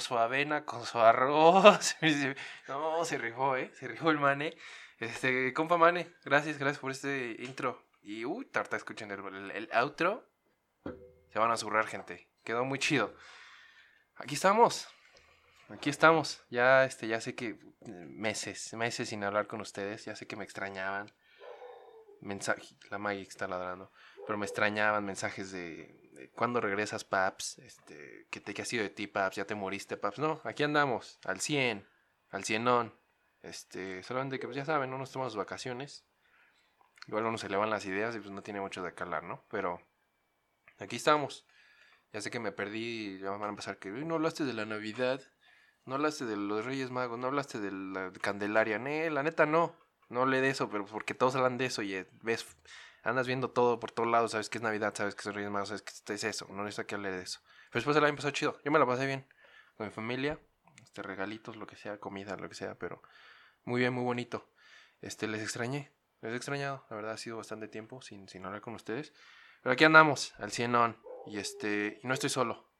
su avena con su arroz. no, se rifó, ¿eh? Se rifó el mane. Este, compa mane, gracias, gracias por este intro. Y, uy, tarta, escuchen el, el, outro. Se van a zurrar, gente. Quedó muy chido. Aquí estamos. Aquí estamos. Ya, este, ya sé que meses, meses sin hablar con ustedes. Ya sé que me extrañaban. Mensaje, la Magic está ladrando. Pero me extrañaban mensajes de ¿Cuándo regresas, Paps? Este, ¿qué, te, ¿Qué ha sido de ti, Paps? ¿Ya te moriste, Paps? No, aquí andamos, al 100, al 100 Este, solamente que, pues ya saben, no nos tomamos vacaciones. Igual uno se le van las ideas y pues no tiene mucho de calar, ¿no? Pero aquí estamos. Ya sé que me perdí, ya van a empezar que, no hablaste de la Navidad, no hablaste de los Reyes Magos, no hablaste de la Candelaria. Nee, la neta no, no hablé de eso, pero porque todos hablan de eso y eh, ves andas viendo todo por todos lados, sabes que es Navidad, sabes que son Reyes Magos, sabes que es eso, no necesito que hable de eso. Pero después el año pasó chido, yo me la pasé bien, con mi familia, este, regalitos, lo que sea, comida, lo que sea, pero muy bien, muy bonito. Este, les extrañé, les he extrañado, la verdad ha sido bastante tiempo sin, sin hablar con ustedes. Pero aquí andamos, al 100 on, y este, y no estoy solo,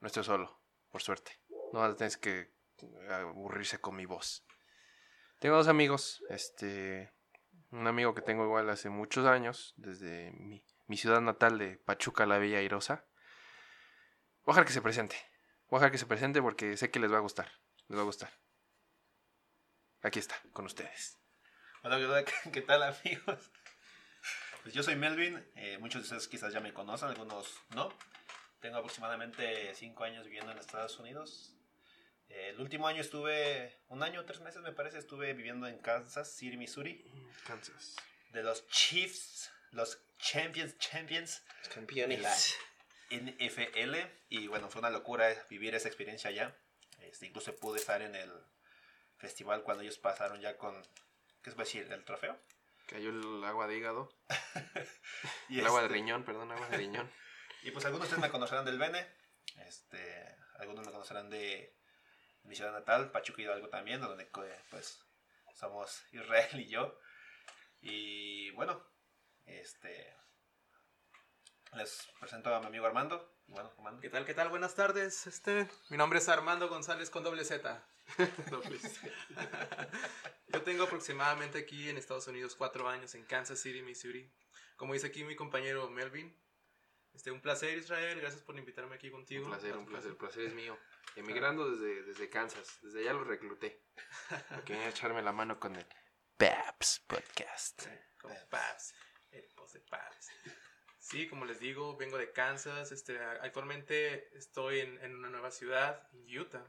no estoy solo, por suerte. No tienes que aburrirse con mi voz. Tengo dos amigos, este, un amigo que tengo igual hace muchos años, desde mi, ciudad natal de Pachuca la Bella Airosa. Ojalá que se presente. Ojalá que se presente porque sé que les va a gustar. Les va a gustar. Aquí está, con ustedes. Hola, ¿qué tal amigos? Pues yo soy Melvin, eh, muchos de ustedes quizás ya me conocen, algunos no. Tengo aproximadamente 5 años viviendo en Estados Unidos el último año estuve, un año, tres meses me parece, estuve viviendo en Kansas City, Missouri. Kansas. De los Chiefs, los Champions, Champions. Campeones. NFL. Y bueno, fue una locura vivir esa experiencia allá. Este, incluso pude estar en el festival cuando ellos pasaron ya con, ¿qué es decir? ¿El trofeo? Cayó el agua de hígado. el agua de este riñón, perdón, agua de riñón. y pues algunos de ustedes me conocerán del Bene. Este, algunos me conocerán de mi ciudad natal, Pachuca Hidalgo también, donde pues somos Israel y yo. Y bueno, este les presento a mi amigo Armando. Bueno, Armando. ¿Qué tal? ¿Qué tal? Buenas tardes. Este, mi nombre es Armando González con doble Z. doble Z. Yo tengo aproximadamente aquí en Estados Unidos cuatro años en Kansas City, Missouri. Como dice aquí mi compañero Melvin, este, un placer Israel, gracias por invitarme aquí contigo. Un placer, un placer, el placer es mío. Emigrando desde, desde Kansas. Desde allá lo recluté. Porque venía a echarme la mano con el Paps Podcast. Con Paps. El post de Paps. Sí, como les digo, vengo de Kansas. Este, actualmente estoy en, en, una nueva ciudad, Utah.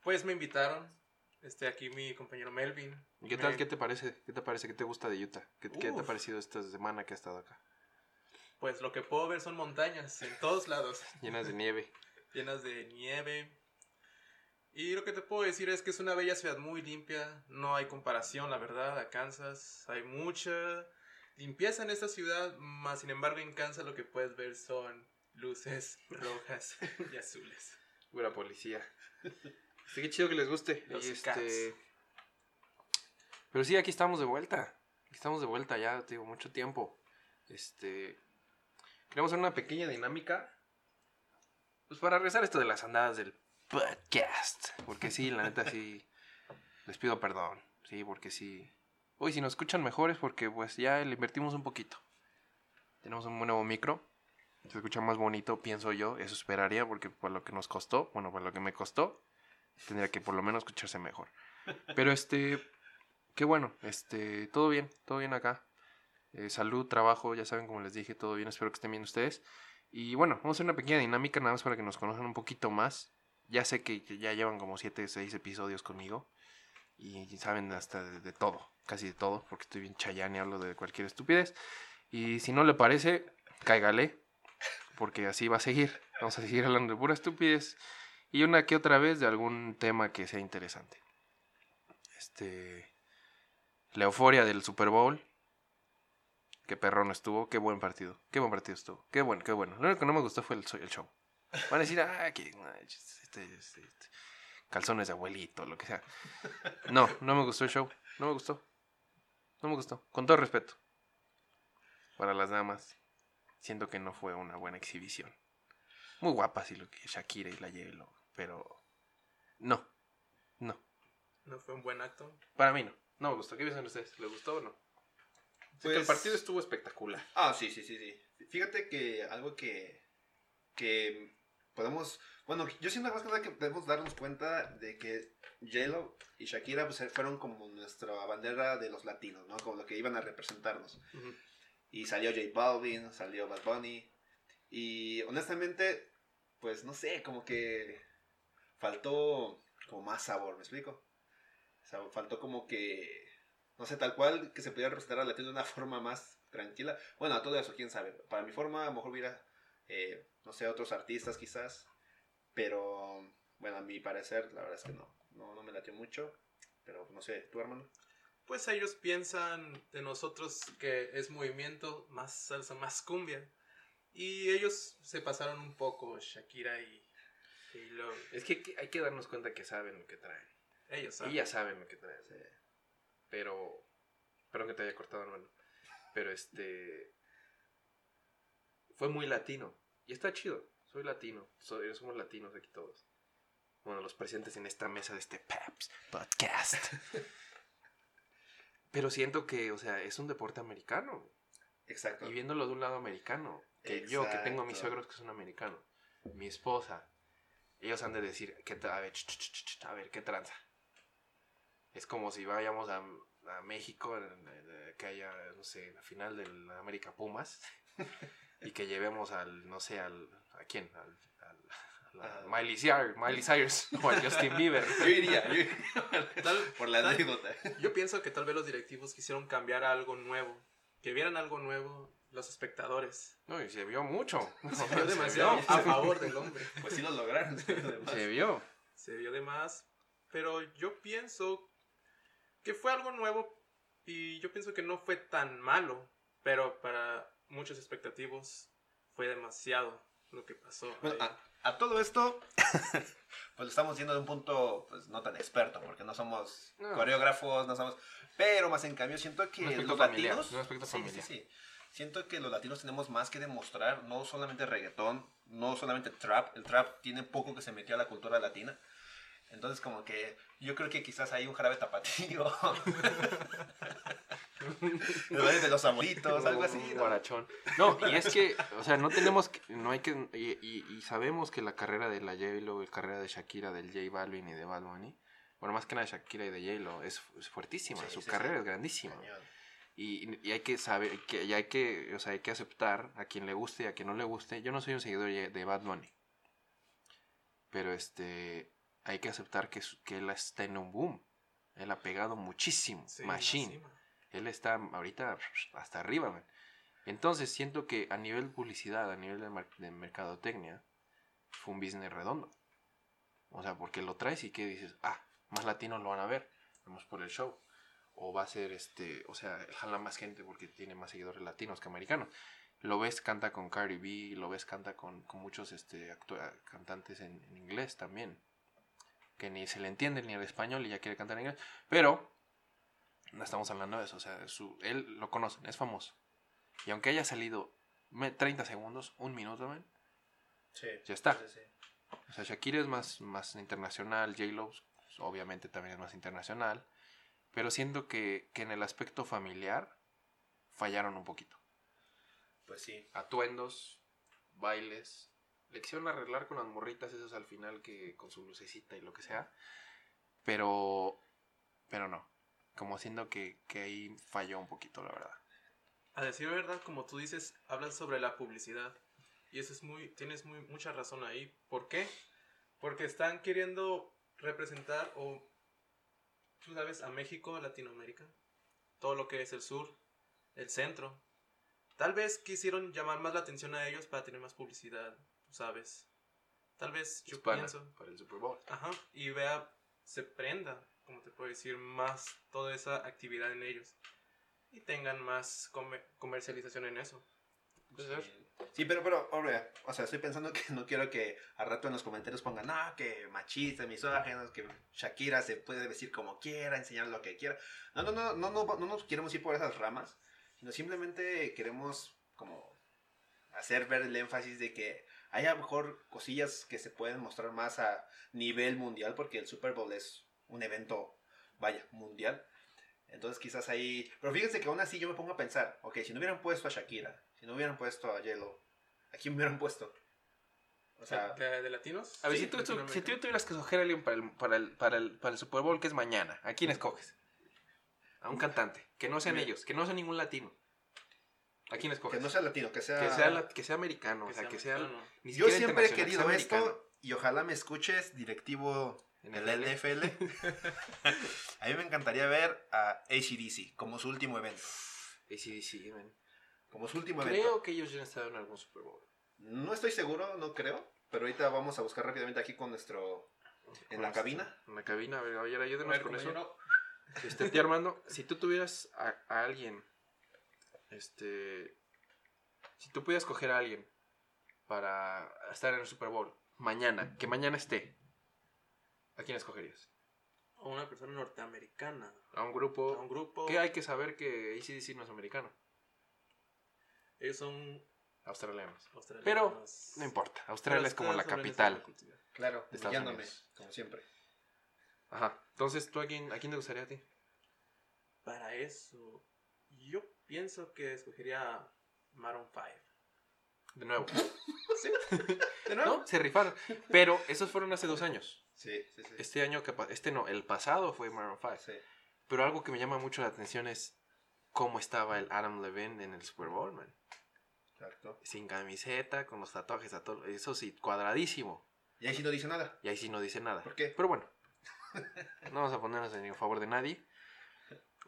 Pues me invitaron. Este, aquí mi compañero Melvin. ¿Qué tal? ¿Qué te parece? ¿Qué te parece? ¿Qué te gusta de Utah? ¿Qué, ¿Qué, te ha parecido esta semana que has estado acá? Pues lo que puedo ver son montañas en todos lados. Llenas de nieve llenas de nieve. Y lo que te puedo decir es que es una bella ciudad muy limpia, no hay comparación, la verdad, a Kansas. Hay mucha limpieza en esta ciudad, más sin embargo en Kansas lo que puedes ver son luces rojas y azules. Pura policía. Sí, qué chido que les guste. este... Pero sí, aquí estamos de vuelta. Aquí estamos de vuelta ya, te digo, mucho tiempo. Este. Queremos hacer una pequeña dinámica pues para regresar esto de las andadas del podcast. Porque sí, la neta sí. Les pido perdón. Sí, porque sí. Hoy si nos escuchan mejor es porque pues ya le invertimos un poquito. Tenemos un nuevo micro. Se escucha más bonito, pienso yo. Eso esperaría porque por lo que nos costó, bueno, por lo que me costó, tendría que por lo menos escucharse mejor. Pero este, qué bueno, este, todo bien, todo bien acá. Eh, salud, trabajo, ya saben, como les dije, todo bien. Espero que estén bien ustedes. Y bueno, vamos a hacer una pequeña dinámica nada más para que nos conozcan un poquito más. Ya sé que, ya llevan como 7, 6 episodios conmigo. Y, saben hasta de, todo, casi de todo, porque estoy bien chayán y hablo de cualquier estupidez. Y si no le parece, cáigale, porque así va a seguir. Vamos a seguir hablando de pura estupidez. Y una que otra vez de algún tema que sea interesante. Este. La euforia del Super Bowl. Qué perrón estuvo, qué buen partido. Qué buen partido estuvo. Qué bueno, qué bueno. Lo único que no me gustó fue el, el show. Van a decir, ah, que este, este, este, calzones de abuelito, lo que sea. No, no me gustó el show. No me gustó. No me gustó. Con todo respeto. Para las damas, siento que no fue una buena exhibición. Muy guapas y lo que Shakira y la J-Lo, pero no, no. No fue un buen acto. Para mí no. No me gustó. ¿Qué piensan ustedes? ¿Les gustó o no? Que el Pues- partido estuvo espectacular. Ah, sí, sí, sí, sí. Fíjate que algo que, que podemos, bueno, yo siento más que nada que debemos darnos cuenta de que J-Lo y Shakira pues, fueron como nuestra bandera de los latinos, ¿no? Como lo que iban a representarnos. Y salió J Balvin, salió Bad Bunny. Y honestamente, pues no sé, como que faltó como más sabor, ¿me explico? O sea, faltó como que, no sé, tal cual que se pudiera representar al latino de una forma más tranquila. Bueno, a todo eso, quién sabe. Para mi forma, a lo mejor hubiera, eh, no sé, otros artistas quizás. Pero, bueno, a mi parecer, la verdad es que no. No, no me latió mucho. Pero, no sé, ¿tú, hermano? Pues ellos piensan de nosotros que es movimiento, más salsa, más cumbia. Y ellos se pasaron un poco, Shakira y, y lo- Es que hay que darnos cuenta que saben lo que traen. ellos. ¿saben? Y ya saben lo que traen. Pero. Perdón que te haya cortado, hermano. Pero este. Fue muy latino. Y está chido. Soy latino. Soy- somos latinos aquí todos. Bueno, los presentes en esta mesa de este Peps Podcast. Pero siento que, o sea, es un deporte americano. Exacto. Y viéndolo de un lado americano. Que yo, que tengo a mis suegros que son americanos. Mi esposa. Ellos han de decir, ¿qué tra- a, ver, ch, ch, a ver, ¿qué tranza? Es como si vayamos a, a México, en- que haya, no sé, la final del América Pumas. y que llevemos al, no sé, al, ¿a quién? Al, al- Ah. Miley Cyrus, Miley Cyrus o a Justin Bieber. Yo iría, yo iría Tal- por la anécdota. Yo pienso que tal vez los directivos quisieron cambiar a algo nuevo. Que vieran algo nuevo los espectadores. No, y se vio mucho. Se vio demasiado vio. a favor del hombre. Pues sí lo lograron. además. Se vio. Se vio de más. Pero yo pienso que fue algo nuevo y yo pienso que no fue tan malo. Pero para muchos expectativos fue demasiado lo que pasó. Bueno, a, a todo esto, pues lo estamos viendo de un punto pues, no tan experto, porque no somos No. coreógrafos, no somos... Pero más en cambio siento que los familiar, latinos... sí, familiar. sí, sí. Siento que los latinos tenemos más que demostrar, no solamente reggaetón, no solamente trap, el trap tiene poco que se metió a la cultura latina. Entonces como que yo creo que quizás hay un jarabe tapatío. De los amoritos, algo así. ¿no? guarachón. No, y es que, o sea, no tenemos, que, no hay que, y, y- y sabemos que la carrera de la J-Lo, la carrera de Shakira, del J Balvin y de Bad Bunny, bueno, más que nada de Shakira y de J-Lo, es, es fuertísima, Sí, su sí, carrera sí. es grandísima. Y, y hay que saber, que, y hay que, o sea, hay que aceptar a quien le guste y a quien no le guste. Yo no soy un seguidor de de Bad Bunny. Pero este, hay que aceptar que, su- que él está en un boom. Él ha pegado muchísimo. Sí, Machine. Él está ahorita hasta arriba, man. Entonces siento que a nivel publicidad, a nivel de, de mercadotecnia, fue un business redondo. O sea, porque lo traes y que dices, ah, más latinos lo van a ver, vamos por el show. O va a ser este, o sea, jala más gente porque tiene más seguidores latinos que americanos. Lo ves, canta con Cardi B, lo ves, canta con, con muchos este, cantantes en, en inglés también. Que ni se le entiende ni el español y ya quiere cantar en inglés. Pero no estamos hablando de eso. O sea, su, él lo conocen, es famoso. Y aunque haya salido me- 30 segundos, un minuto, man, Sí. ya está. Sí, sí. O sea, Shakira es más, más internacional, J-Lo pues, obviamente también es más internacional. Pero siento que, que en el aspecto familiar fallaron un poquito. Pues sí. Atuendos, bailes, lección arreglar con las morritas, esos al final que con su lucecita y lo que sea. Pero, pero no. Como siento que, que ahí falló un poquito, la verdad. A decir verdad, como tú dices, hablas sobre la publicidad. Y eso es muy, tienes muy, mucha razón ahí. ¿Por qué? Porque están queriendo representar, o tú sabes, a México, Latinoamérica, todo lo que es el sur, el centro. Tal vez quisieron llamar más la atención a ellos para tener más publicidad, sabes. Tal vez yo pienso. para el Super Bowl. Ajá, y vea, se prenda, como te puedo decir, más toda esa actividad en ellos. Y tengan más comer- comercialización en eso. Sí. Sí, pero, pero, hombre, o sea, estoy pensando que no quiero que al rato en los comentarios pongan, no, que machista, misóginos, que Shakira se puede vestir como quiera, enseñar lo que quiera. No, no, no, no, no, no nos queremos ir por esas ramas, sino simplemente queremos como hacer ver el énfasis de que hay a lo mejor cosillas que se pueden mostrar más a nivel mundial, porque el Super Bowl es un evento, vaya, mundial. Entonces quizás ahí... Pero fíjense que aún así yo me pongo a pensar, ok, si no hubieran puesto a Shakira, si no hubieran puesto a Yellow, ¿a quién me hubieran puesto? O sea, ¿De, de latinos? A ver, Sí, si, tú, tú- si tú tuvieras que escoger a alguien para el, para, el, para, el, para el Super Bowl que es mañana, ¿a quién escoges? A un cantante, que no sean ellos, que no sea ningún latino. ¿A quién escoges? que no sea latino, que sea... que sea, la- que sea americano, o sea, sea que sea... ni Yo siempre he querido americano. esto y ojalá me escuches, directivo En del el NFL. a mí me encantaría ver a ACDC como su último evento. ACDC, man. Como su último Creo evento. que ellos ya han estado en algún Super Bowl. No estoy seguro, no creo. Pero ahorita vamos a buscar rápidamente aquí con nuestro... En Con la este- cabina. En la cabina, a ver, ayer, ayúdenos A ver, con eso. Este, Armando, si tú tuvieras a, a alguien, este, si tú pudieras coger a alguien para estar en el Super Bowl mañana, que mañana esté, ¿a quién escogerías? O una persona norteamericana. A un A grupo. un grupo. Que hay que saber que ACDC no es americano, Ellos son australianos. australianos. Pero no importa, Australia es como la capital. Claro, De Estados humillándome, Unidos. como siempre. Ajá. Entonces, ¿tú a quién, a quién te gustaría a ti? Para eso, yo pienso que escogería Maroon 5. De nuevo. ¿De nuevo? ¿No? Se rifaron. Pero esos fueron hace dos años. Sí, sí, sí. Este año, que este no, el pasado fue Maroon 5. Sí. Pero algo que me llama mucho la atención es cómo estaba el Adam Levine en el Super Bowl, man. Exacto. Sin camiseta, con los tatuajes, a todo, eso sí, cuadradísimo. Y ahí sí no dice nada. Y ahí sí no dice nada. ¿Por qué? Pero bueno, no vamos a ponernos en favor de nadie.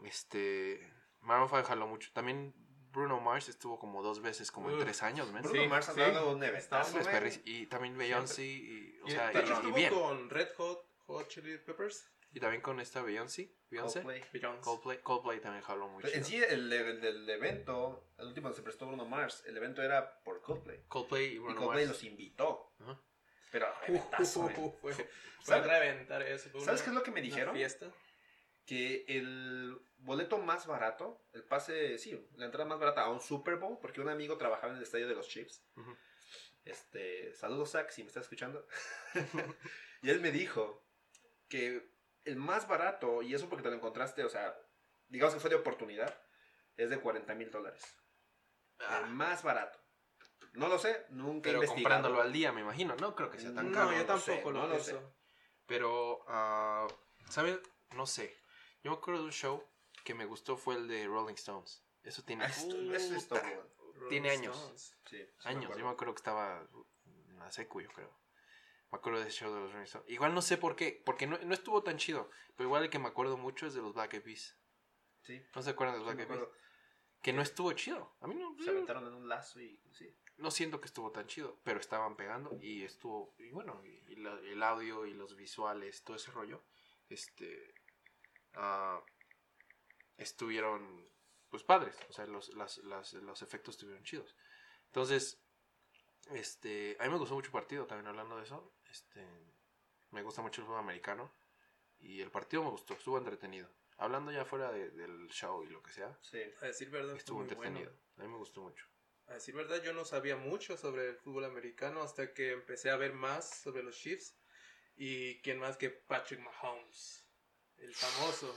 Este, Maroon 5 jaló mucho. También Bruno Mars estuvo como dos veces, como en tres años, man. Bruno Sí, Mars ha sí. dado un eventazo, Y también Beyoncé, y, o Y sea, de hecho y- y, estuvo bien. con Red Hot, Hot Chili Peppers. Y también con esta Beyoncé, Beyoncé. Coldplay. Beyoncé. Coldplay, Coldplay también jaló mucho. En sí, el, el del evento, el último que se prestó Bruno Mars, el evento era por Coldplay. Coldplay y Y Bruno Coldplay Mars. los invitó. Ajá. Pero, eventazo, güey. Uh, fue, fue ¿Sabes- a reventar eso. fue ¿Sabes una- qué es lo que me una dijeron? fiesta. Que el boleto más barato, el pase, sí, la entrada más barata a un Super Bowl, porque un amigo trabajaba en el estadio de los Chiefs. Ujú. Este, saludos Zach, si me estás escuchando. y él me dijo que el más barato, y eso porque te lo encontraste, o sea, digamos que fue de oportunidad, es de 40 mil dólares. Ah, El más barato. No lo sé, nunca he pero investigado. comprándolo al día, me imagino. No creo que sea tan No, caro. No, yo lo tampoco sé, lo no lo pienso. Pero, ah, ¿saben? No sé. Yo me acuerdo de un show que me gustó fue el de Rolling Stones. Eso tiene eso. Rolling Tiene años. Sí, sí años. Yo me acuerdo que estaba en la secu, yo creo. Me acuerdo de ese show de los Rolling Stones. Igual no sé por qué, porque no, no estuvo tan chido. Pero igual el que me acuerdo mucho es de los Black Eyed Peas. Sí, ¿No se acuerdan de los sí Black Eyed Peas? Que no estuvo chido. A mí no, Se aventaron en un lazo y sí. no siento que estuvo tan chido, pero estaban pegando y estuvo, y bueno, y, y la- el audio y los visuales, todo ese rollo, este, ah, estuvieron, pues padres, o sea, los, las- las- los efectos estuvieron chidos. Entonces, este, a mí me gustó mucho el partido, también hablando de eso, este, me gusta mucho el fútbol americano y el partido me gustó, estuvo entretenido. Hablando ya fuera de- del show y lo que sea, Sí. A decir verdad, estuvo bueno. entretenido. A mí me gustó mucho. A decir verdad, yo no sabía mucho sobre el fútbol americano hasta que empecé a ver más sobre los Chiefs. Y quién más que Patrick Mahomes, el famoso.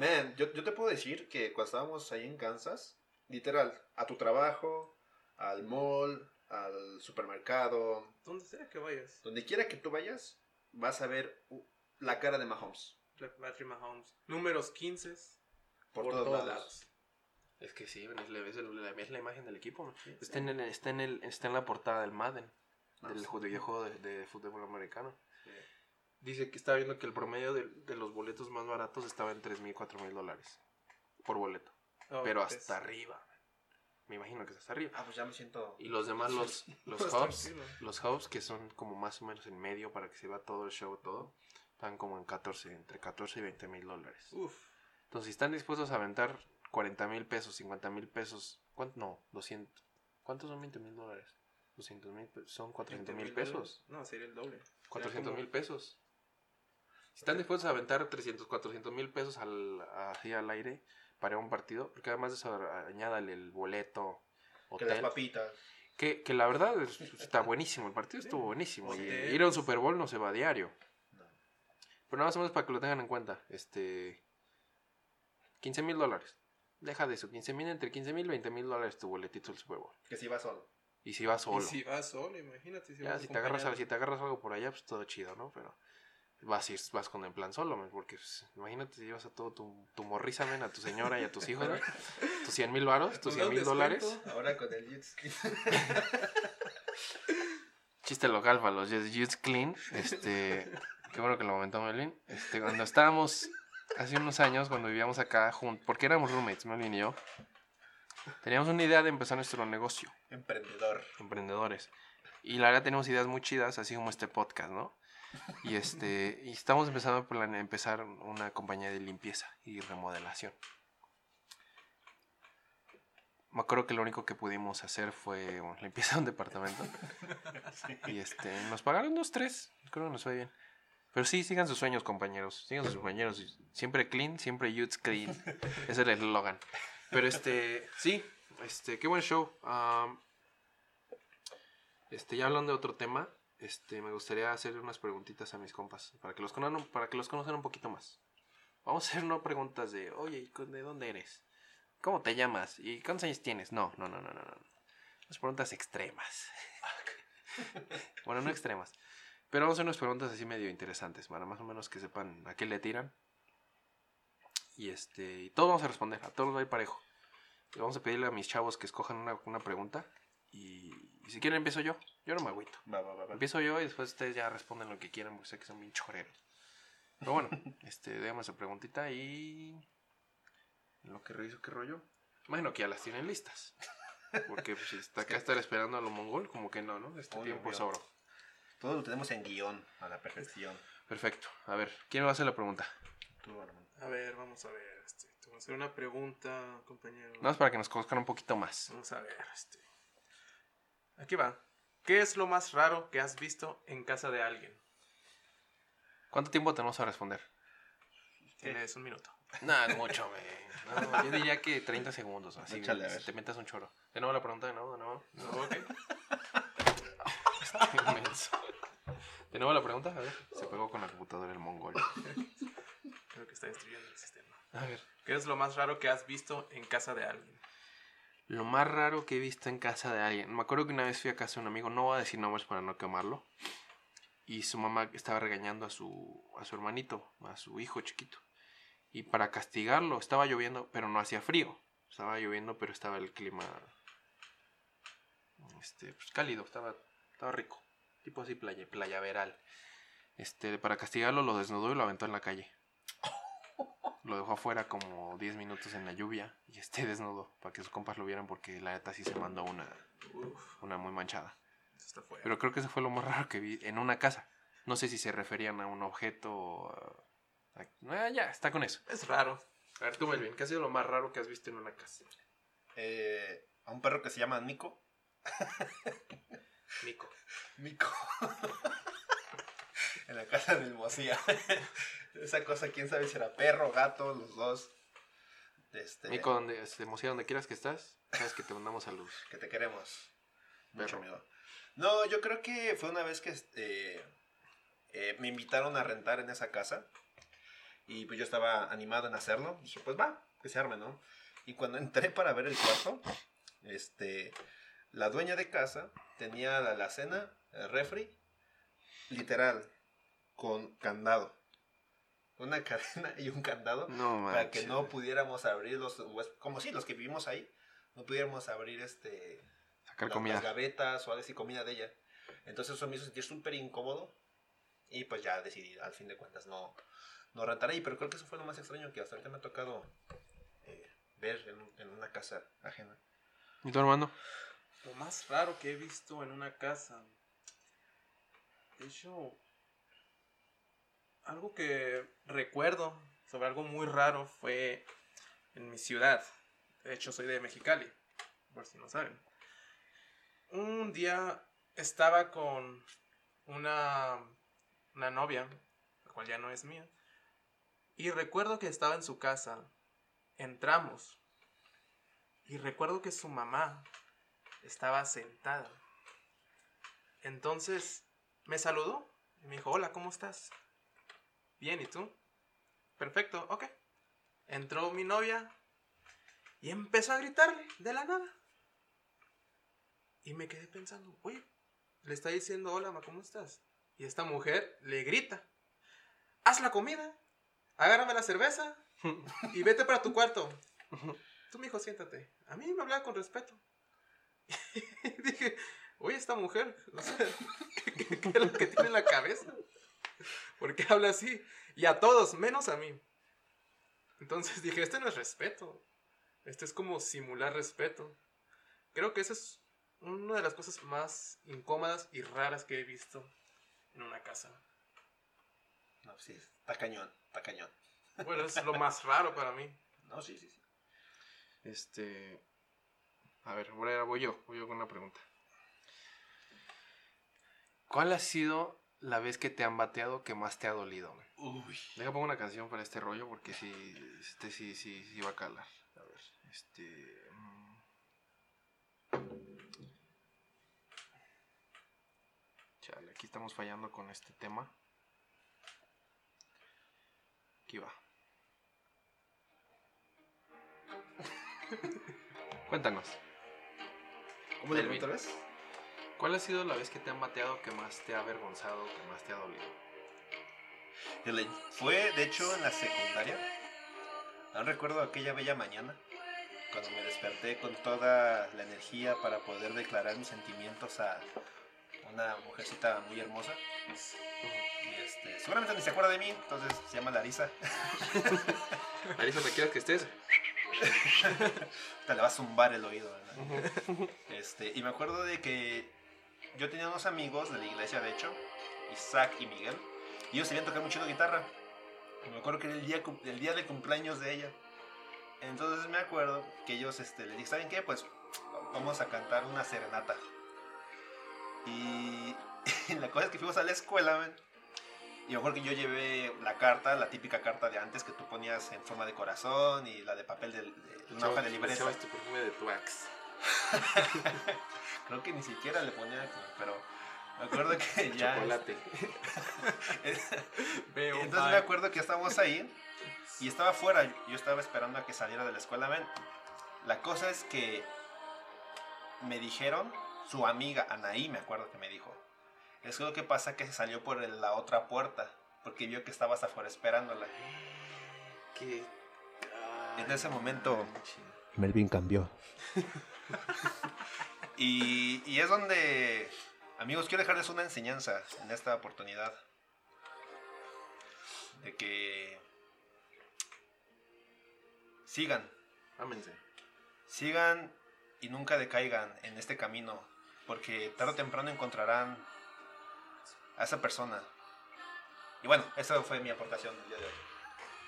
Man, yo, yo te puedo decir que cuando estábamos ahí en Kansas, literal, a tu trabajo, al mall, al supermercado, ¿Dónde sea que vayas? donde quiera que tú vayas, vas a ver la cara de Mahomes. Patrick Mahomes. Números 15 Por, por, todos, todos, lados. lados. Es que sí, es la, es la- es la imagen del equipo. Está, en el- está, en el, está en la portada del Madden, Ah, del sí. ju- videojuego de, de fútbol americano. Dice que está viendo que el promedio de, de los boletos más baratos estaba en 3 mil, 4 mil dólares por boleto. Oh, pero pues, hasta arriba. Me imagino que es hasta arriba. Ah, pues ya me siento... Y los demás, los, los hubs, los hubs que son como más o menos en medio para que se vea todo el show, todo, están como en 14, entre 14 y 20 mil dólares. Uf. Entonces, si están dispuestos a aventar 40 mil pesos, 50 mil pesos, ¿cuánto? No, 200. ¿Cuántos son 20 mil dólares? 200 mil son 400 mil pesos. No, sería el doble. Sería 400 como- mil pesos. Si están dispuestos a aventar 300, 400 mil pesos al, así al aire para un partido, porque además de eso añádale el boleto, Que las hotel, papitas. Que, que la verdad es- está buenísimo, el partido estuvo buenísimo. Y ir a un Super Bowl no se va a diario. No. Pero nada más o menos para que lo tengan en cuenta. Este. 15 mil dólares. Deja de eso. 15 mil, entre 15 mil y 20 mil dólares tu boletito del Super Bowl. Que si va solo. Y si vas solo. Y si vas solo, imagínate. Si ya, vas si te, agarras, si te agarras algo por allá, pues todo chido, ¿no? Pero vas, a ir- vas con en plan solo, porque pues, imagínate si llevas a todo tu, tu morrisa, a tu señora y a tus hijos, tus 100 mil varos, tus Nos da 100 un mil dólares. Ahora con el jet ski. Chiste local para los Jets Clean. Este, qué bueno que lo comentó Melvin. Este, cuando estábamos hace unos años, cuando vivíamos acá juntos, porque éramos roommates, Melvin y yo, teníamos una idea de empezar nuestro negocio, Emprendedor. emprendedores. Y la verdad tenemos ideas muy chidas, así como este podcast, ¿no? Y este, y estamos empezando a empezar una compañía de limpieza y remodelación. Me acuerdo que lo único que pudimos hacer fue bueno, limpieza de un departamento. Y este, nos pagaron dos, tres. Creo que nos fue bien. Pero sí, sigan sus sueños, compañeros. Sigan sus compañeros. Siempre clean, siempre youths clean. Ese es el eslogan. Pero este, sí, este, qué buen show. Este, ya hablando de otro tema, este, me gustaría hacer unas preguntitas a mis compas para que los conozcan, para que los conozcan un poquito más. Vamos a hacer no preguntas de, oye, ¿y ¿de dónde eres? ¿Cómo te llamas? ¿Y cuántos años tienes? No, no, no, no, no. no. Las preguntas extremas. bueno, no extremas. Pero vamos a hacer unas preguntas así medio interesantes, para más o menos que sepan a qué le tiran. Y este, y todos vamos a responder, a todos va a ir parejo. Y vamos a pedirle a mis chavos que escojan una, una pregunta. Y, y si quieren empiezo yo. Yo no me agüito. Va, va, va, va. Empiezo yo y después ustedes ya responden lo que quieran, porque sé que son bien choreros. Pero bueno, este, déjame esa preguntita y. En lo que reviso qué rollo. Imagino que ya las tienen listas. Porque pues, si está acá estar esperando a lo mongol, como que no, ¿no? Este Obvio, tiempo es oro. Todo lo tenemos en guion, a la perfección. Perfecto. A ver, ¿quién me va a hacer la pregunta? Tú, Armando. A ver, vamos a ver. Este, te voy a hacer una pregunta, compañero. Nada más para que nos conozcan un poquito más. Vamos a ver. Este. Aquí va. ¿Qué es lo más raro que has visto en casa de alguien? ¿Cuánto tiempo tenemos a responder? Tienes un minuto. Nada, mucho, güey. No, yo diría que 30 segundos. Así, Échale, a ver. te metas un choro. De nuevo la pregunta, de nuevo, de nuevo. No, ok. Qué menso. De nuevo la pregunta, a ver. Se pegó con la computadora el mongol. Creo que está destruyendo el sistema. A ver. ¿Qué es lo más raro que has visto en casa de alguien? Lo más raro que he visto en casa de alguien. Me acuerdo que una vez fui a casa de un amigo, no voy a decir nombres para no quemarlo. Y su mamá estaba regañando a su, a su hermanito, a su hijo chiquito. Y para castigarlo, estaba lloviendo, pero no hacía frío. Estaba lloviendo, pero estaba el clima este, pues, cálido, estaba, estaba rico. Tipo así playa, playaveral. Este, para castigarlo lo desnudó y lo aventó en la calle. Lo dejó afuera como 10 minutos en la lluvia y esté desnudo para que sus compas lo vieran porque la neta sí se mandó una, Uf, una muy manchada. eso está fuerte. Pero creo que eso fue lo más raro que vi en una casa. No sé si se referían a un objeto o a... a- ah, ya, está con eso. Es raro. A ver, tú, Melvin, ¿qué ha sido lo más raro que has visto en una casa? Eh, a un perro que se llama Nico. Mico. Mico. en la casa del Mosía. Esa cosa, quién sabe si era perro, gato, los dos. Este, Mico, donde, este, emoción, donde quieras que estás, sabes que te mandamos a luz. Que te queremos. Mucho amigo. No, yo creo que fue una vez que este, eh, me invitaron a rentar en esa casa. Y pues yo estaba animado en hacerlo. Dije, pues va, que se arme, ¿no? Y cuando entré para ver el cuarto, este, la dueña de casa tenía la alacena, el refri, literal, con candado. Una cadena y un candado No, para que no pudiéramos abrir los hués- como si los que vivimos ahí no pudiéramos abrir este Sacar las, comida. las gavetas o algo así comida de ella entonces eso me hizo sentir súper incómodo y pues ya decidí al fin de cuentas no no rentar ahí pero creo que eso fue lo más extraño que hasta ahorita me ha tocado eh, ver en, un- en una casa ajena ¿Y tu hermano? Lo más raro que he visto en una casa. De hecho, algo que recuerdo sobre algo muy raro fue en mi ciudad. De hecho, soy de Mexicali, por si no saben. Un día estaba con una, una novia, la cual ya no es mía, y recuerdo que estaba en su casa. Entramos. Y recuerdo que su mamá estaba sentada. Entonces me saludó y me dijo, hola, ¿cómo estás? Bien, ¿y tú? Perfecto, ok. Entró mi novia y empezó a gritarle de la nada. Y me quedé pensando, oye, le está diciendo, hola, ma, ¿cómo estás? Y esta mujer le grita, haz la comida, agárrame la cerveza y vete para tu cuarto. Tú, mijo, siéntate. A mí me hablaba con respeto. Y dije, oye, esta mujer, no sé, ¿qué, qué es lo que tiene en la cabeza? ¿Por qué habla así? Y a todos, menos a mí. Entonces dije, este no es respeto. Este es como simular respeto. Creo que esa es una de las cosas más incómodas y raras que he visto en una casa. No, sí, está cañón, está cañón. Bueno, es lo más raro para mí. No, sí, sí, sí. Este. A ver, ahora voy yo, voy yo con una pregunta. ¿Cuál ha sido la vez que te han bateado que más te ha dolido? man? Uy. Deja pongo una canción para este rollo porque sí, este sí, sí, sí va a calar. A ver, este. mm. Chale, aquí estamos fallando con este tema. Aquí va. Cuéntanos. ¿Cómo vi- otra vez? ¿Cuál ha sido la vez que te han bateado que más te ha avergonzado, que más te ha dolido? Fue, de hecho, en la secundaria. Aún recuerdo aquella bella mañana, cuando me desperté con toda la energía para poder declarar mis sentimientos a una mujercita muy hermosa. Y este, seguramente ni se acuerda de mí, entonces se llama Larisa. Marisa, ¿me quieres que estés? Te le va a zumbar el oído, ¿verdad? Este, y me acuerdo de que yo tenía unos amigos de la iglesia, de hecho, Isaac y Miguel, y ellos sabían tocar mucho la guitarra. Y me acuerdo que era el día, el día de cumpleaños de ella. Entonces me acuerdo que ellos este, les dije, ¿saben qué? Pues vamos a cantar una serenata. Y la cosa es que fuimos a la escuela, man, y me acuerdo que yo llevé la carta, la típica carta de antes que tú ponías en forma de corazón y la de papel de, de una hoja de libreta. Tu perfume de. Creo que ni siquiera le ponía, pero me acuerdo que ya. Chocolate. Entonces me acuerdo que estábamos ahí y estaba afuera. Yo estaba esperando a que saliera de la escuela. Ven, la cosa es que me dijeron, su amiga Anaí, me acuerdo que me dijo. Es que lo que pasa que se salió por la otra puerta porque vio que estabas afuera esperándola. Que... En ese momento- manche. Melvin cambió. y, y es donde, amigos, quiero dejarles una enseñanza en esta oportunidad. De que sigan, Ámense. sigan y nunca decaigan en este camino. Porque tarde o temprano encontrarán a esa persona. Y bueno, esa fue mi aportación el día de hoy.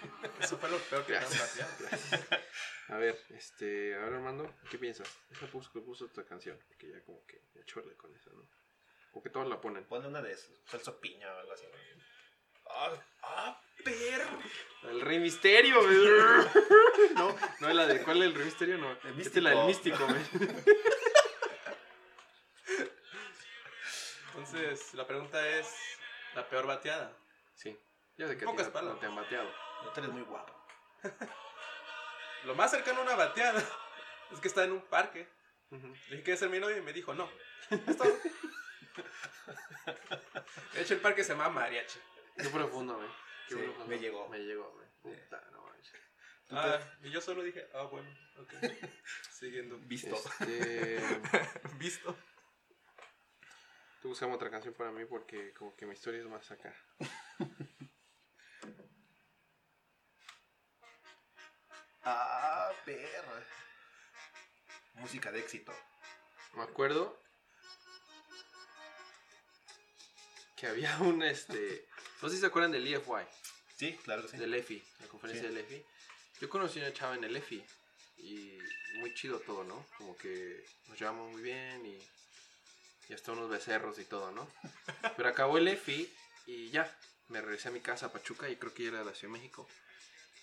Eso fue lo peor que me han pateado. A ver, este, a ver Armando, ¿qué piensas? Esa puso puso otra canción, porque ya como que ya chorle con esa, ¿no? O que todos la ponen. Ponle una de esos, Celso Piña o algo así. ¡Ah, ah, perro! El Rey Misterio, güey. No, no, la de ¿cuál es el Rey Misterio? No, El es la del místico. güey. Entonces, la pregunta es: ¿la peor bateada? Sí, ya sé que Pocas no- te han bateado. No te eres muy guapo. Lo más cercano a una bateada es que está en un parque. Le dije, ¿quieres ser mi novio? Y me dijo, no. Es todo. De hecho, el parque se llama Mariachi. Qué profundo, güey. Qué Sí, profundo. me llegó. Me llegó, güey. Puta, no manches. Ah, y yo solo dije, ah, bueno, ok. Siguiendo. Visto. Este, Visto. tú buscamos otra canción para mí porque como que mi historia es más acá. Ah, perro. Música de éxito. Me acuerdo que había un, este, no sé si se acuerdan del EFY, Sí, claro que sí. del EFI, la conferencia Sí. del EFI. Yo conocí a una chava en el EFI y muy chido todo, ¿no? Como que nos llevamos muy bien y, y hasta unos becerros y todo, ¿no? Pero acabó el EFI y ya, me regresé a mi casa a Pachuca y creo que ya era de la Ciudad de México.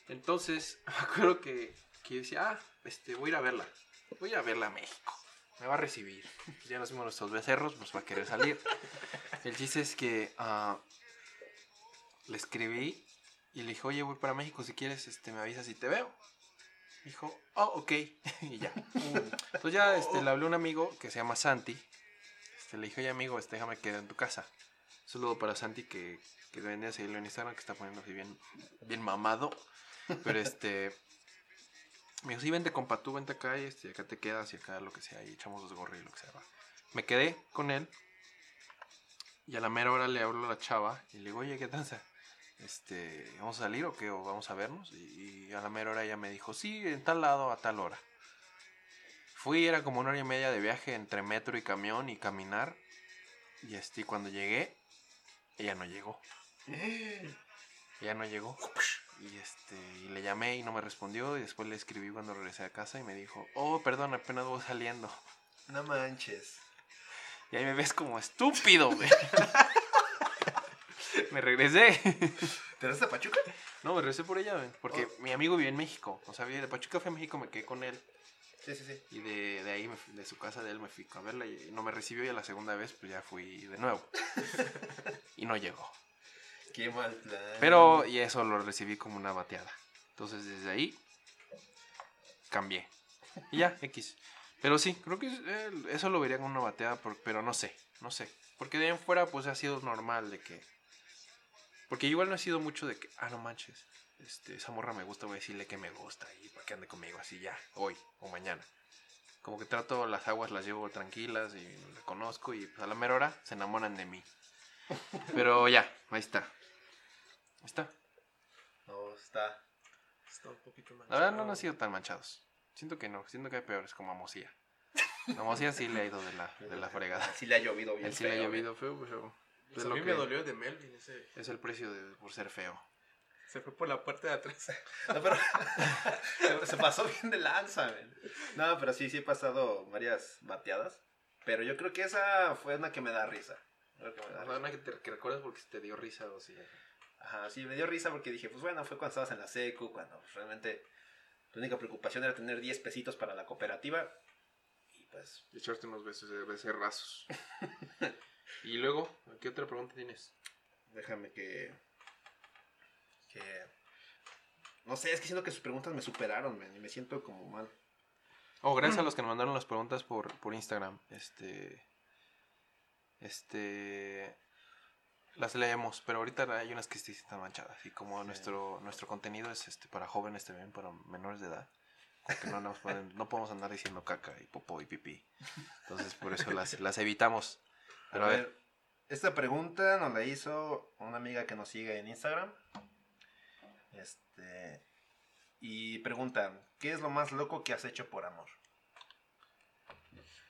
Entonces, me acuerdo que, que yo decía, ah, este, voy a ir a verla. Voy a verla a México. me va a recibir. Ya nos vimos nuestros becerros, pues va a querer salir. El chiste es que ah, le escribí y le dije, oye, voy para México, si quieres, este, me avisas y te veo. Dijo, oh, ok, y ya. Entonces ya este, le hablé a un amigo que se llama Santi. Este, le dije, oye, amigo, este, déjame quedar en tu casa. saludo para Santi que, que venía a seguirlo en Instagram, que está poniendo así bien, bien mamado. Pero este... Me dijo, sí, vente, compa, tú vente acá y este, acá te quedas y acá lo que sea, y echamos los gorros y lo que sea. va". Me quedé con él y a la mera hora le hablo a la chava y le digo, oye, ¿qué tranza? Este, ¿vamos a salir o qué? ¿O vamos a vernos? Y, a la mera hora ella me dijo, sí, en tal lado a tal hora. Fui, era como una hora y media de viaje entre metro y camión y caminar. Y este, cuando llegué, ella no llegó. Ella no llegó. Y este, y le llamé y no me respondió. Y después le escribí cuando regresé a casa y me dijo, oh, perdón, apenas voy saliendo. No manches. Y ahí me ves como estúpido, güey. me regresé. ¿Te das a Pachuca? No, me regresé por ella, güey, porque mi amigo vive en México. O sea, de Pachuca fue a México, me quedé con él. Sí, sí, sí. Y de, de ahí, me de su casa de él, me fui a verla y no me recibió. Y a la segunda vez, pues ya fui de nuevo. y no llegó. Qué mal plan. Pero, y eso lo recibí como una bateada. Entonces, desde ahí, cambié. Y ya, X. Pero sí, creo que eso lo vería como una bateada, pero no sé, no sé. Porque de ahí en fuera, pues ha sido normal de que. Porque igual no ha sido mucho de que, ah, no manches, este, esa morra me gusta, voy a decirle que me gusta y para que ande conmigo así ya, hoy o mañana. Como que trato las aguas, las llevo tranquilas y la conozco y pues, a la mera hora se enamoran de mí. Pero ya, ahí está. Está. No, está. Está un poquito más. La verdad no han sido tan manchados. Siento que no, siento que hay peores como a Mosía. A Mosía sí le ha ido de la, de la fregada. Sí le ha llovido bien. Él sí le ha llovido feo, pero Pues es a lo mí que- me dolió de Melvin. Ese, es el precio de, por ser feo. se fue por la puerta de atrás. No, pero se- pasó bien de lanza, men. No, pero sí, sí he pasado varias bateadas. Pero yo creo que esa fue una que me da risa. Creo que me da risa. Una que, te, que recuerdas porque te dio risa o sí. Ajá, sí, me dio risa porque dije, pues bueno, fue cuando estabas en la secu, cuando pues, realmente tu única preocupación era tener 10 pesitos para la cooperativa. Y pues, Echarte unos besos de becerrazos. y luego, ¿qué otra pregunta tienes? déjame que... que... No sé, es que siento que sus preguntas me superaron, men, y me siento como mal. Oh, gracias a los que nos mandaron las preguntas por, por Instagram. Este. Este. Las leemos, pero ahorita hay unas que sí están manchadas. Y como Sí. nuestro, nuestro contenido es este para jóvenes también, para menores de edad. que no, nos pueden- no podemos andar diciendo caca y popó y pipí. Entonces por eso las, las evitamos. Pero a ver, esta pregunta nos la hizo una amiga que nos sigue en Instagram. Este. Y pregunta: ¿Qué es lo más loco que has hecho por amor?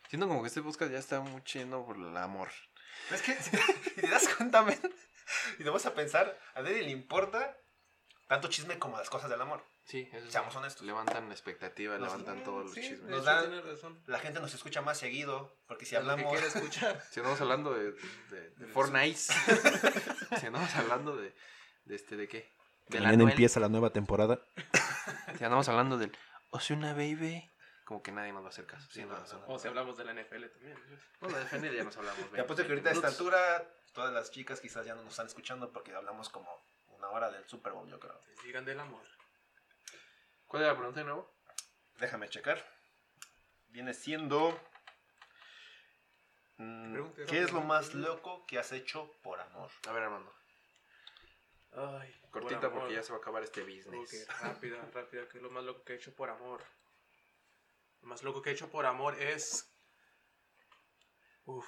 siento como que este podcast ya está muy lleno por el amor. Es que, si te, das cuenta, men, y te vas a pensar, a nadie le importa tanto chisme como las cosas del amor. Sí, eso sí. Seamos honestos. Levantan expectativa, Nos- levantan todos los Sí, chismes. Nos dan- tiene razón. La gente nos escucha más seguido, porque si Es lo que hablamos... escuchar. Si andamos hablando de, de, de Fortnite. si andamos hablando de, de este, ¿de qué? De la Noel. la nueva temporada. Si andamos hablando del Osuna Baby. Como que nadie nos va a hacer caso. Sí, Sí, no, no, eso no. no. O si hablamos de la NFL también. No, de defender ya nos hablamos. Te apuesto que ahorita a esta altura, todas las chicas quizás ya no nos están escuchando porque hablamos como una hora del Super Bowl, yo creo. Digan del amor. ¿Cuál era la pregunta de nuevo? Déjame checar. Viene siendo... mm, ¿Qué es lo más loco que has hecho por amor? A ver, Armando. Ay, Cortita porque ya se va a acabar este business. Ok, rápida, rápida, que es lo más loco que he hecho por amor. Lo más loco que he hecho por amor es. Uf.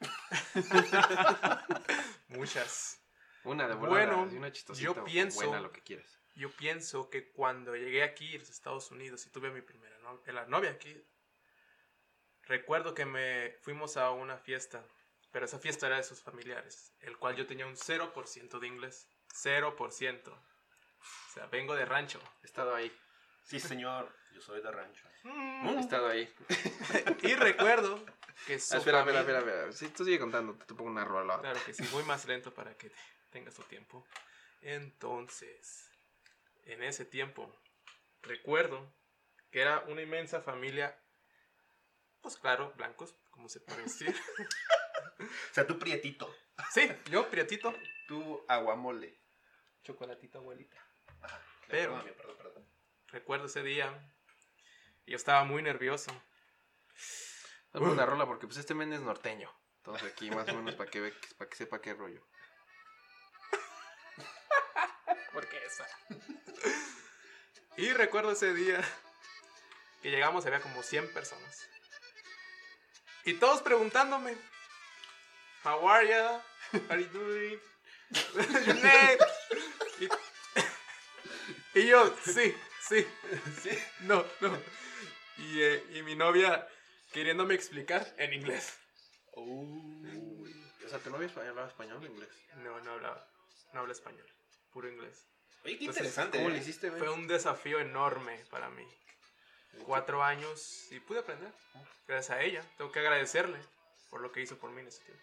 Muchas. Una de Bueno, volada, y una chistosita yo pienso- buena, lo que quieras. Yo pienso que cuando llegué aquí a los Estados Unidos y tuve mi primera novia, la novia aquí, recuerdo que me fuimos a una fiesta, pero esa fiesta era de sus familiares, el cual yo tenía un 0% de inglés. 0%. O sea, vengo de rancho. He estado ahí. Sí, señor. Yo soy de rancho. He estado ahí. Y recuerdo que Ah, espera, espera, familia- espera, espera. Si tú sigue contando, te pongo una rola. Claro que sí, voy más lento para que tengas tu tiempo. Entonces, en ese tiempo, recuerdo que era una inmensa familia Pues claro, blancos, como se puede decir. O sea, tú prietito. sí, yo, prietito. Tú aguamole. Chocolatito, abuelita. Ajá. Pero- perdón, perdón. Recuerdo ese día. Y Yo estaba muy nervioso. Dame una rola porque pues este men es norteño. Entonces aquí más o menos para que, para que sepa qué rollo. Porque esa. y recuerdo ese día que llegamos, había como 100 personas. Y todos preguntándome, How are ya? How are you doing? Y yo, sí, sí, Sí. no, no. Y, eh, y mi novia queriéndome explicar en inglés. O sea, ¿tu novia hablaba español o inglés? No, no hablaba, no habla español, puro inglés. Oye, qué Entonces, interesante. ¿Cómo ¿eh? le hiciste, güey? Fue un desafío enorme para mí. Cuatro años y pude aprender. Gracias a ella. Tengo que agradecerle por lo que hizo por mí en ese tiempo.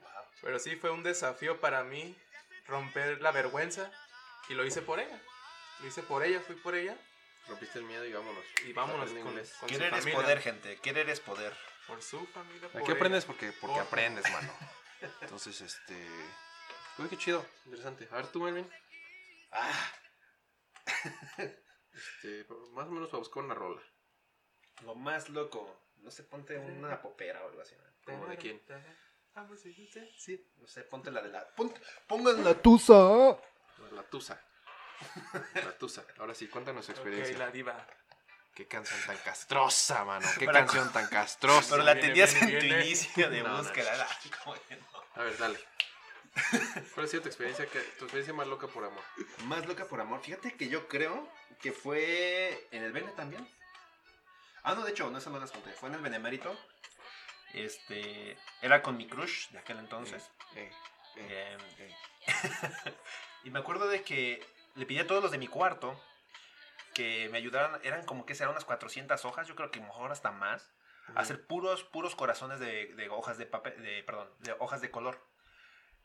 Wow. Pero sí fue un desafío para mí romper la vergüenza y lo hice por ella. Lo hice por ella, fui por ella Rompiste el miedo y vámonos. y vámonos con, inglés. con su Querer es familia. poder, gente. Querer es poder. Por su familia. por Aquí ella. aprendes porque, porque Por- aprendes, mano. Entonces, este... Uy, qué chido. Interesante. A ver, tú, Melvin. Ah, Este, más o menos para buscar una rola. lo más loco. No sé, ponte una popera o algo así. ¿no? ¿Cómo de quién? Vamos, sí, sí, no sé, ponte la de la. Ponte, pongan la tusa. La Tusa. La Tusa. Ahora sí, cuéntanos tu Ok, experiencia. la diva. Qué canción tan castrosa, mano. Qué Para- canción tan castrosa. Pero la Viene, tenías viene, en tu viene. inicio de No, búsqueda. no. A ver, dale. ¿Cuál ha sido tu experiencia, que, tu experiencia más loca por amor? Más loca por amor. Fíjate que yo creo que fue en el Bene también. Ah, no, de hecho, no, eso no les conté. Fue en el Benemérito. Este. Era con mi crush de aquel entonces. Eh, eh, Em, eh. y me acuerdo de que le pedí a todos los de mi cuarto que me ayudaran. Eran como que serán unas 400 hojas, yo creo que mejor hasta más. a hacer puros, puros corazones de, de hojas de papel, de, perdón, de hojas de color.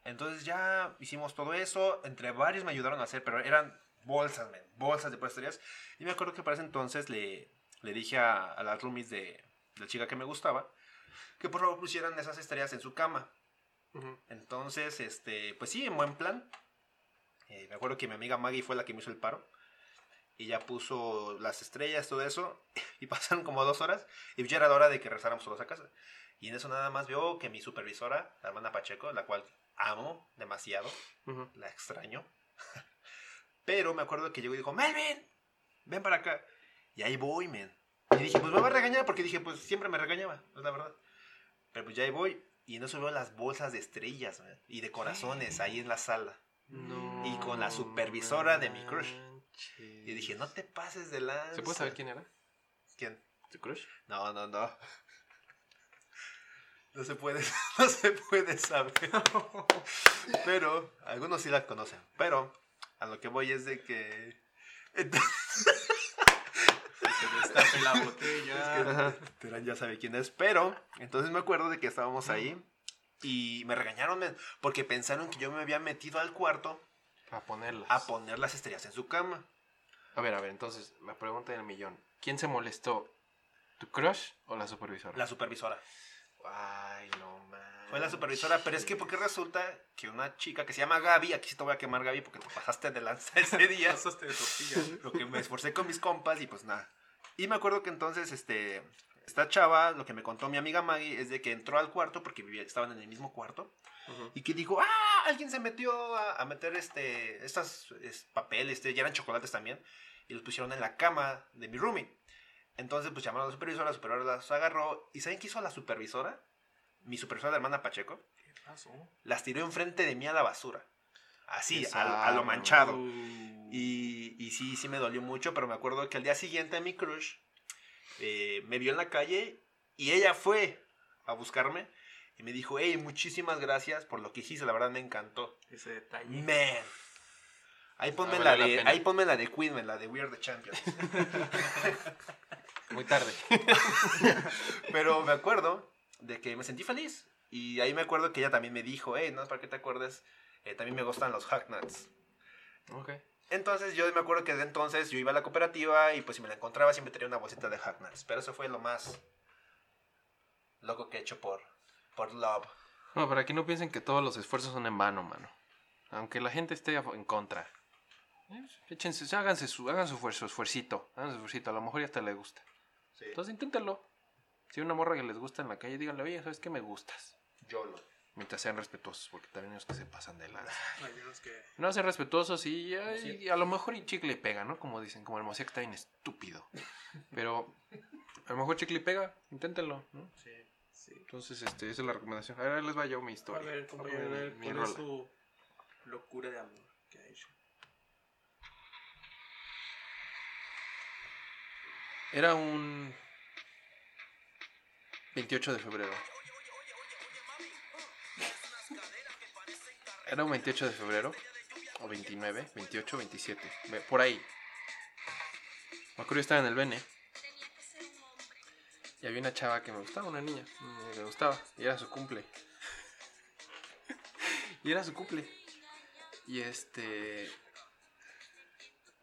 Entonces ya hicimos todo eso, entre varios me ayudaron a hacer, pero eran bolsas, men, bolsas de puras estrellas. Y me acuerdo que para ese entonces le, le dije a, a las roomies de, la chica que me gustaba que por favor pusieran esas estrellas en su cama. Entonces, este, pues sí, en buen plan. Eh, me acuerdo que mi amiga Maggie fue la que me hizo el paro. Y ya puso las estrellas, todo eso. Y pasaron como dos horas. Y ya era la hora de que regresáramos todos a casa. Y en eso nada más veo que mi supervisora, la hermana Pacheco, la cual amo demasiado, la extraño. Pero me acuerdo que llegó y dijo, Melvin, ven para acá. Y ahí voy, men. Y dije, pues me va a regañar porque dije, pues siempre me regañaba, es la verdad. Pero pues ya ahí voy. Y en eso veo las bolsas de estrellas men, y de corazones ahí en la sala. No Y con la supervisora de mi crush. manches. Y dije, no te pases de lanza. ¿Se puede saber quién era? ¿Quién? ¿Tu crush? No, no, no. No se puede, no se puede saber. Pero, algunos sí la conocen. Pero, a lo que voy es de que... Se destape la botella. Terán ya sabe quién es. Pero, entonces me acuerdo de que estábamos ahí y me regañaron porque pensaron que yo me había metido al cuarto A ponerlas. a poner las estrellas en su cama. A ver, a ver, entonces, la pregunta del millón. ¿Quién se molestó? ¿Tu crush o la supervisora? La supervisora. Ay, no man. Fue la supervisora, pero es que porque resulta que una chica que se llama Gaby, aquí sí te voy a quemar Gaby porque te pasaste de lanza ese día. Pasaste de tortilla. lo que me esforcé con mis compas y pues nada. Y me acuerdo que entonces, este, esta chava, lo que me contó mi amiga Maggie es de que entró al cuarto porque vivía, estaban en el mismo cuarto y que dijo, ah, alguien se metió a, a meter este, estas es, papeles, este, ya eran chocolates también y los pusieron en la cama de mi roomie. Entonces pues llamaron a la supervisora, la supervisora las agarró y ¿saben qué hizo la supervisora? Mi supervisora, la hermana Pacheco, ¿Qué pasó? las tiró enfrente de mí a la basura. Así, a, lo manchado. Uh. Y, y sí, sí me dolió mucho, pero me acuerdo que al día siguiente mi crush eh, me vio en la calle y ella fue a buscarme y me dijo, hey, muchísimas gracias por lo que hiciste, la verdad me encantó. Ese detalle. Man. Ahí ponme, Ah, la, de, ahí ponme la de Queen, la de We Are the Champions. Muy tarde. pero me acuerdo de que me sentí feliz. Y ahí me acuerdo que ella también me dijo, hey, no es para que te acuerdes, eh, también me gustan los hack nuts. ok. Entonces yo me acuerdo que desde entonces yo iba a la cooperativa y pues si me la encontraba siempre tenía una bolsita de hack nuts. Pero eso fue lo más loco que he hecho por, por love. No, para que no piensen que todos los esfuerzos son en vano, mano. Aunque la gente esté en contra. eh, Échense, háganse su, hagan su esfuerzo, esfuercito, hagan su esfuercito, a lo mejor ya hasta le gusta. Sí. Entonces inténtenlo. Si hay una morra que les gusta en la calle, díganle, oye, ¿sabes qué me gustas? YOLO. Mientras sean respetuosos, porque también hay unos que se pasan de lanza. Hay unos que... No sean respetuosos y, ay, y a lo mejor y chicle pega, ¿no? Como dicen, como el Mosía que está bien estúpido. Pero a lo mejor chicle pega, inténtenlo, ¿no? Sí, sí. Entonces, este, esa es la recomendación. Ahora les va yo mi A historia. ver, compañero, a ver, Mi ¿cuál rola. es su locura de amor que ha hecho? Era un 28 de febrero. Era un 28 de febrero. O 29, 28, 27. ve- Por ahí. Me acuerdo estaba en el Bene. Y había una chava que me gustaba, una niña. mm, Me gustaba. Y era su cumple. y era su cumple. Y este.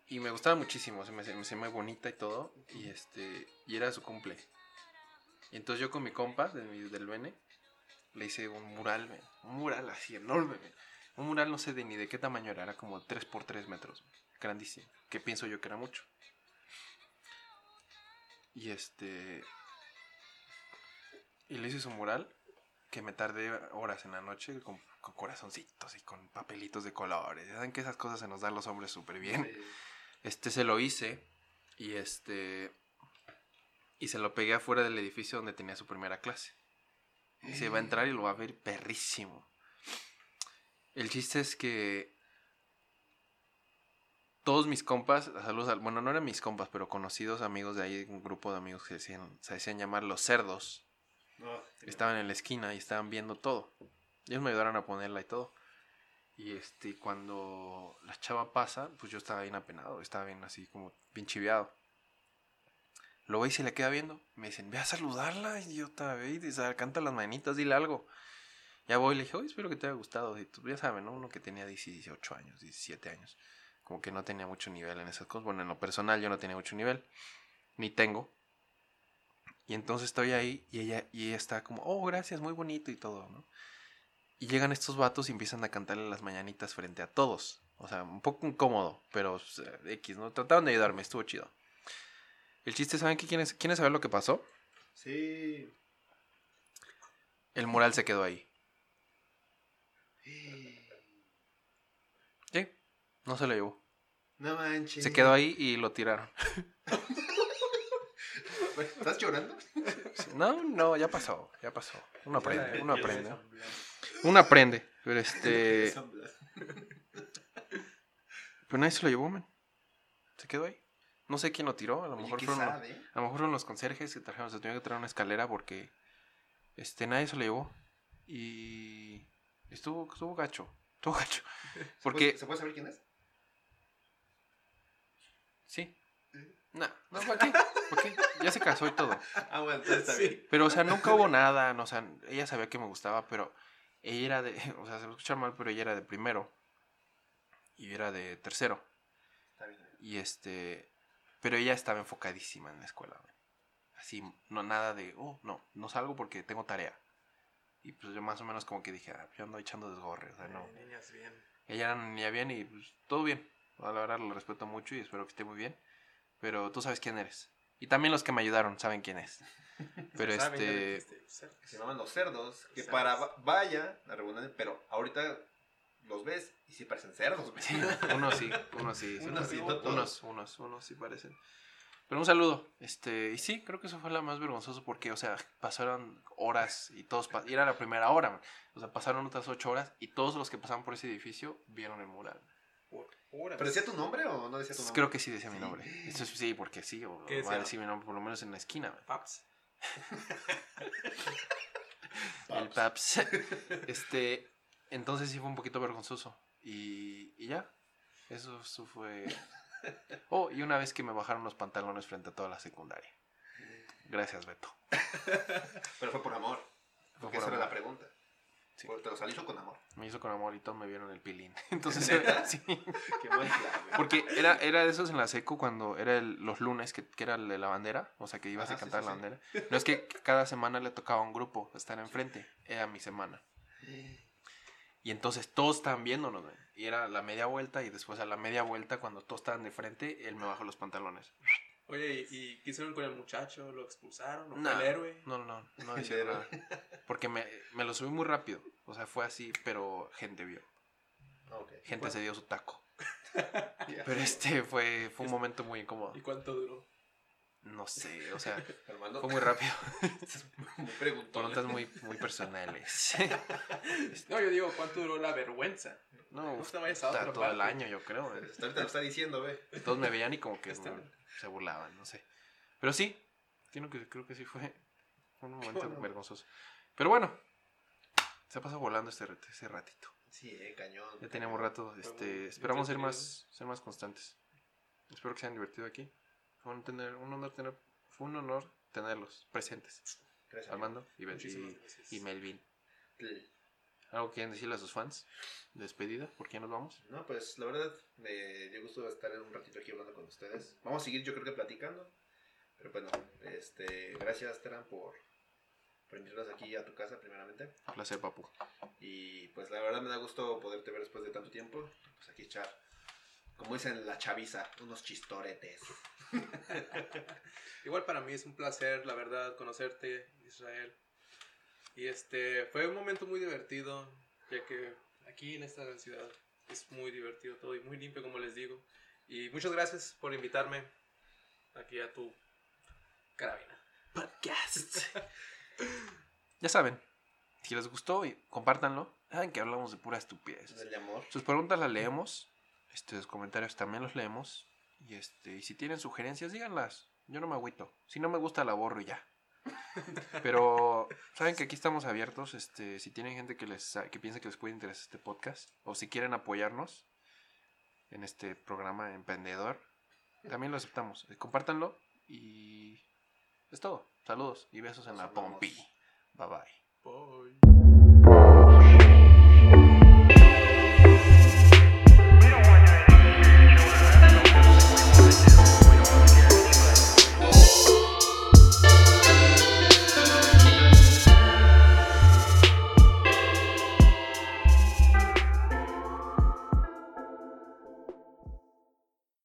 Y me gustaba muchísimo, se me hacía me hacía muy bonita y todo. Y este. Y era su cumple. Y entonces yo con mi compa del Bene le hice un mural, un mural así enorme, men. Un mural no sé de ni de qué tamaño era, era como 3 por 3 metros, grandísimo. Que pienso yo que era mucho. Y este. Y le hice su mural que me tardé horas en la noche con, con corazoncitos y con papelitos de colores. Ya saben que esas cosas se nos dan los hombres súper bien. Este se lo hice y este y se lo pegué afuera del edificio donde tenía su primera clase. Y se va a entrar y lo va a ver perrísimo. El chiste es que todos mis compas, saludos al- bueno, no eran mis compas, pero conocidos amigos de ahí, un grupo de amigos que decían, se decían llamar los cerdos, No, estaban en la esquina y estaban viendo todo. Ellos me ayudaron a ponerla y todo. Y este, cuando la chava pasa, pues yo estaba bien apenado, estaba bien así como bien chiveado. Lo ve y se le queda viendo. Me dicen, ve a saludarla, idiota, ve y canta las manitas, dile algo. Ya voy y le dije, oye, espero que te haya gustado. Y tú ya sabes, ¿no? Uno que tenía 18 años, 17 años. Como que no tenía mucho nivel en esas cosas. Bueno, en lo personal yo no tenía mucho nivel. Ni tengo. Y entonces estoy ahí y ella, y ella está como, oh, gracias, muy bonito y todo, ¿no? Y llegan estos vatos y empiezan a cantarle las mañanitas frente a todos. O sea, un poco incómodo, pero X, ¿no? Trataron de ayudarme, estuvo chido. El chiste, ¿saben qué? ¿Quieren, ¿Quieren saber lo que pasó? Sí. El mural se quedó ahí. Sí, no se lo llevó. No manches. Se quedó ahí y lo tiraron. ¿Estás llorando? No, no, ya pasó, ya pasó. Uno aprende, uno aprende. Uno aprende. Pero este. Pero nadie se lo llevó, man. Se quedó ahí. No sé quién lo tiró. A lo Oye, mejor ¿qué fueron sabe? a lo mejor fueron los conserjes que trajeron. Se tuvieron que traer una escalera porque este nadie se lo llevó. Y estuvo, estuvo gacho. Estuvo gacho. Porque. ¿Se puede saber quién es? Sí. No, no, ¿para qué? ¿Para qué? Ya se casó y todo. Ah, bueno, entonces está Sí. bien. Pero, o sea, nunca hubo nada. No, o sea, ella sabía que me gustaba, pero ella era de. O sea, se va a escuchar mal, pero ella era de primero. Y yo era de tercero. Está bien. Y este. Pero ella estaba enfocadísima en la escuela. Así, no nada de. Oh, no, no salgo porque tengo tarea. Y pues yo más o menos como que dije, ah, yo ando echando desgorre. O sea, no. Eh, niñas bien. Ella era una niña bien y pues todo bien. La verdad lo respeto mucho y espero que esté muy bien. Pero tú sabes quién eres. Y también los que me ayudaron saben quién es. Pero este. Se llaman los cerdos. Que para va- vaya la redundancia, pero ahorita los ves y sí parecen cerdos, güey. Sí, unos sí, unos sí. sí, Unos sí, unos, unos, unos sí parecen. Pero un saludo. Este, y sí, creo que eso fue la más vergonzoso porque, o sea, pasaron horas y todos, y era la primera hora, man. o sea, pasaron otras ocho horas y todos los que pasaban por ese edificio vieron el mural. ¿Pero decía tu nombre o no decía tu nombre? Creo que sí decía mi nombre. Eso es- sí, porque sí, o ¿Qué va a decir mi nombre por lo menos en la esquina. man. Paps. El Paps. este, entonces sí fue un poquito vergonzoso. Y, y ya, eso, eso fue... Oh, y una vez que me bajaron los pantalones frente a toda la secundaria. Gracias, Beto. Pero fue por amor. Fue Porque por esa era amor. la pregunta. Sí. Te lo hizo con amor. Me hizo con amor y todos me vieron el pilín. Entonces, sí. Qué buen plan, güey. Porque era, era de esos en la seco cuando era el- los lunes, que, que era el de la bandera, o sea, que ibas a sí, cantar sí, la bandera. No es que cada semana le tocaba a un grupo estar enfrente, era mi semana. Y entonces todos estaban viéndonos, güey. Y era la media vuelta y después a la media vuelta, cuando todos estaban de frente, él me bajó los pantalones. Oye, ¿y, qué hicieron con el muchacho? ¿Lo expulsaron? ¿O fue No, el héroe? No, no, no, no hicieron nada. Porque me, me lo subí muy rápido. O sea, fue así, pero gente vio. Ok. Gente Bueno. se dio su taco. Pero este fue, fue un momento muy incómodo. ¿Y cuánto duró? No sé, o sea, Armando, fue muy rápido. Preguntas muy, muy personales. No, yo digo, ¿cuánto duró la vergüenza? No, está todo el año, yo creo. ahorita lo está diciendo, ve. Todos me veían y como que bien. Se burlaban, no sé. Pero sí, creo que, creo que sí fue, un momento bueno. vergonzoso. Pero bueno, se pasó volando este, ese ratito. Sí, eh, cañón. Ya teníamos rato, este, esperamos ser más, ser más constantes. Espero que se hayan divertido aquí. Fue un, tener, un honor tener, fue un honor tenerlos presentes. Gracias. Armando y, y, y Melvin. ¿Algo quieren decirle a sus fans? ¿Despedida? ¿Por qué nos vamos? No, pues la verdad me dio gusto estar un ratito aquí hablando con ustedes. Vamos a seguir yo creo que platicando. Pero bueno, este, gracias Teran por, por invitarnos aquí a tu casa primeramente. Un placer, papu. Y pues la verdad me da gusto poderte ver después de tanto tiempo. Pues aquí echar, como dicen la chaviza, unos chistoretes. Igual para mí es un placer, la verdad, conocerte, Israel. Y este, fue un momento muy divertido, ya que aquí en esta ciudad es muy divertido todo y muy limpio, como les digo. Y muchas gracias por invitarme aquí a tu carabina. Podcast. ya saben, si les gustó, y compártanlo. Saben que hablamos de pura estupidez. Del amor. Sus preguntas las leemos. Este, los comentarios también los leemos. Y este, y si tienen sugerencias, díganlas. Yo no me agüito. Si no me gusta, la borro y ya. Pero saben que aquí estamos abiertos. Este, si tienen gente que les que piensa que les puede interesar este podcast, o si quieren apoyarnos en este programa emprendedor, también lo aceptamos. Eh, Compártanlo y es todo. Saludos y besos en la pompi. Bye bye. Bye.